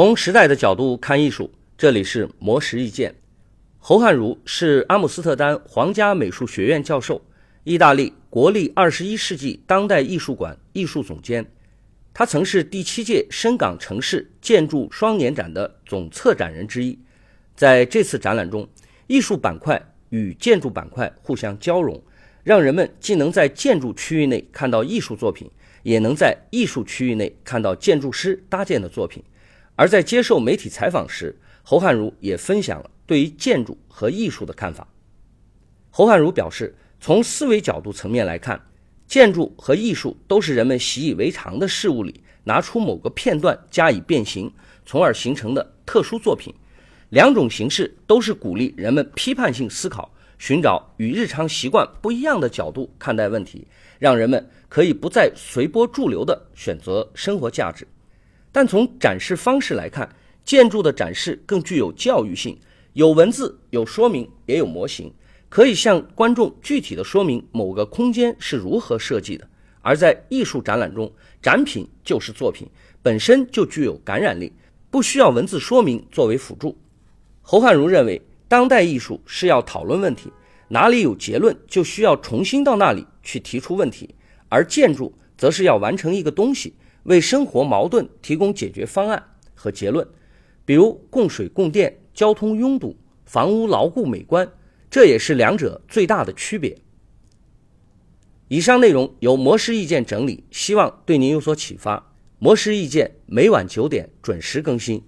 从时代的角度看艺术，这里是魔石意见。侯汉儒是阿姆斯特丹皇家美术学院教授，意大利国立二十一世纪当代艺术馆艺术总监。他曾是第七届深港城市建筑双年展的总策展人之一。在这次展览中，艺术板块与建筑板块互相交融，让人们既能在建筑区域内看到艺术作品，也能在艺术区域内看到建筑师搭建的作品。而在接受媒体采访时，侯汉儒也分享了对于建筑和艺术的看法。侯汉儒表示，从思维角度层面来看，建筑和艺术都是人们习以为常的事物里拿出某个片段加以变形，从而形成的特殊作品。两种形式都是鼓励人们批判性思考，寻找与日常习惯不一样的角度看待问题，让人们可以不再随波逐流地选择生活价值。但从展示方式来看，建筑的展示更具有教育性，有文字、有说明，也有模型，可以向观众具体的说明某个空间是如何设计的。而在艺术展览中，展品就是作品，本身就具有感染力，不需要文字说明作为辅助。侯汉儒认为，当代艺术是要讨论问题，哪里有结论，就需要重新到那里去提出问题；而建筑则是要完成一个东西。为生活矛盾提供解决方案和结论，比如供水供电、交通拥堵、房屋牢固美观，这也是两者最大的区别。以上内容由模式意见整理，希望对您有所启发。模式意见每晚九点准时更新。